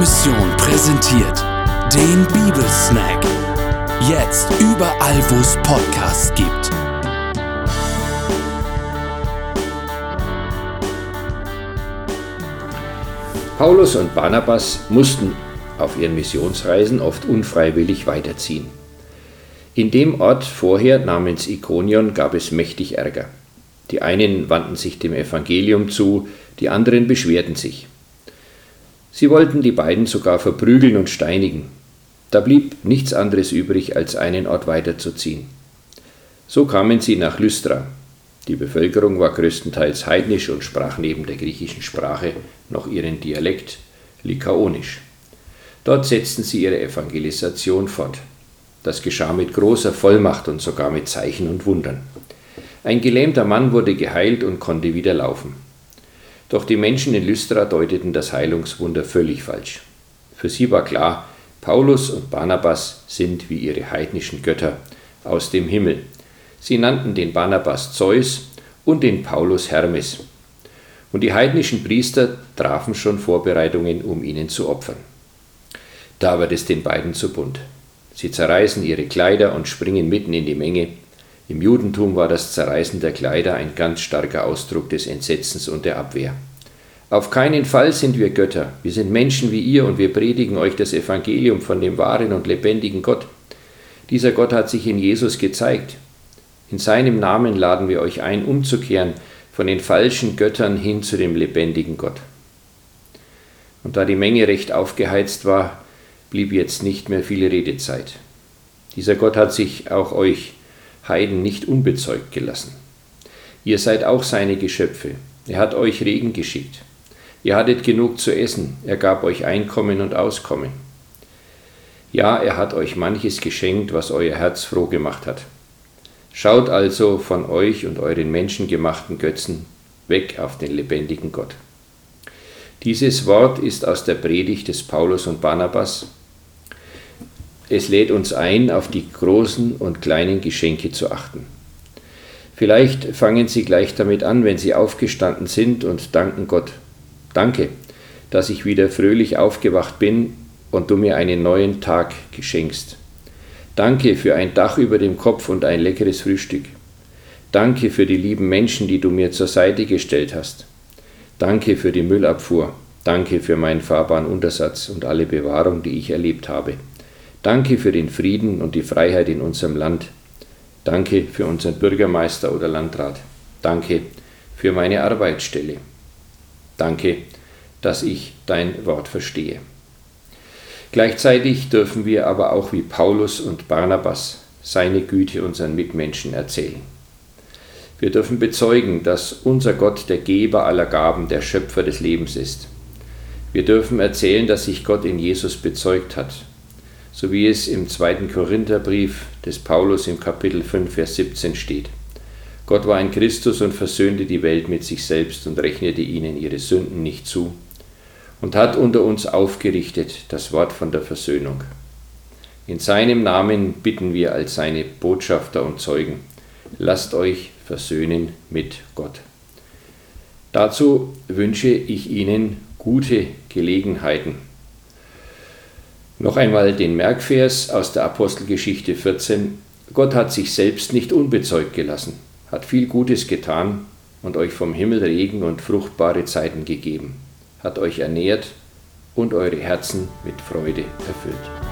Mission präsentiert den Bibelsnack. Jetzt überall, wo es Podcasts gibt. Paulus und Barnabas mussten auf ihren Missionsreisen oft unfreiwillig weiterziehen. In dem Ort vorher namens Ikonion gab es mächtig Ärger. Die einen wandten sich dem Evangelium zu, die anderen beschwerten sich. Sie wollten die beiden sogar verprügeln und steinigen. Da blieb nichts anderes übrig, als einen Ort weiterzuziehen. So kamen sie nach Lystra. Die Bevölkerung war größtenteils heidnisch und sprach neben der griechischen Sprache noch ihren Dialekt Lykaonisch. Dort setzten sie ihre Evangelisation fort. Das geschah mit großer Vollmacht und sogar mit Zeichen und Wundern. Ein gelähmter Mann wurde geheilt und konnte wieder laufen. Doch die Menschen in Lystra deuteten das Heilungswunder völlig falsch. Für sie war klar, Paulus und Barnabas sind wie ihre heidnischen Götter aus dem Himmel. Sie nannten den Barnabas Zeus und den Paulus Hermes. Und die heidnischen Priester trafen schon Vorbereitungen, um ihnen zu opfern. Da wird es den beiden zu bunt. Sie zerreißen ihre Kleider und springen mitten in die Menge. Im Judentum war das Zerreißen der Kleider ein ganz starker Ausdruck des Entsetzens und der Abwehr. Auf keinen Fall sind wir Götter, wir sind Menschen wie ihr und wir predigen euch das Evangelium von dem wahren und lebendigen Gott. Dieser Gott hat sich in Jesus gezeigt. In seinem Namen laden wir euch ein, umzukehren von den falschen Göttern hin zu dem lebendigen Gott. Und da die Menge recht aufgeheizt war, blieb jetzt nicht mehr viel Redezeit. Dieser Gott hat sich auch euch Heiden nicht unbezeugt gelassen. Ihr seid auch seine Geschöpfe. Er hat euch Regen geschickt. Ihr hattet genug zu essen. Er gab euch Einkommen und Auskommen. Ja, er hat euch manches geschenkt, was euer Herz froh gemacht hat. Schaut also von euch und euren menschengemachten Götzen weg auf den lebendigen Gott. Dieses Wort ist aus der Predigt des Paulus und Barnabas es lädt uns ein, auf die großen und kleinen Geschenke zu achten. Vielleicht fangen Sie gleich damit an, wenn Sie aufgestanden sind und danken Gott. Danke, dass ich wieder fröhlich aufgewacht bin und du mir einen neuen Tag geschenkst. Danke für ein Dach über dem Kopf und ein leckeres Frühstück. Danke für die lieben Menschen, die du mir zur Seite gestellt hast. Danke für die Müllabfuhr. Danke für meinen fahrbaren Untersatz und alle Bewahrung, die ich erlebt habe. Danke für den Frieden und die Freiheit in unserem Land. Danke für unseren Bürgermeister oder Landrat. Danke für meine Arbeitsstelle. Danke, dass ich dein Wort verstehe. Gleichzeitig dürfen wir aber auch wie Paulus und Barnabas seine Güte unseren Mitmenschen erzählen. Wir dürfen bezeugen, dass unser Gott der Geber aller Gaben, der Schöpfer des Lebens ist. Wir dürfen erzählen, dass sich Gott in Jesus bezeugt hat so wie es im zweiten Korintherbrief des Paulus im Kapitel 5, Vers 17 steht. Gott war ein Christus und versöhnte die Welt mit sich selbst und rechnete ihnen ihre Sünden nicht zu und hat unter uns aufgerichtet das Wort von der Versöhnung. In seinem Namen bitten wir als seine Botschafter und Zeugen, lasst euch versöhnen mit Gott. Dazu wünsche ich Ihnen gute Gelegenheiten noch einmal den Merkvers aus der Apostelgeschichte 14. Gott hat sich selbst nicht unbezeugt gelassen, hat viel Gutes getan und euch vom Himmel Regen und fruchtbare Zeiten gegeben, hat euch ernährt und eure Herzen mit Freude erfüllt.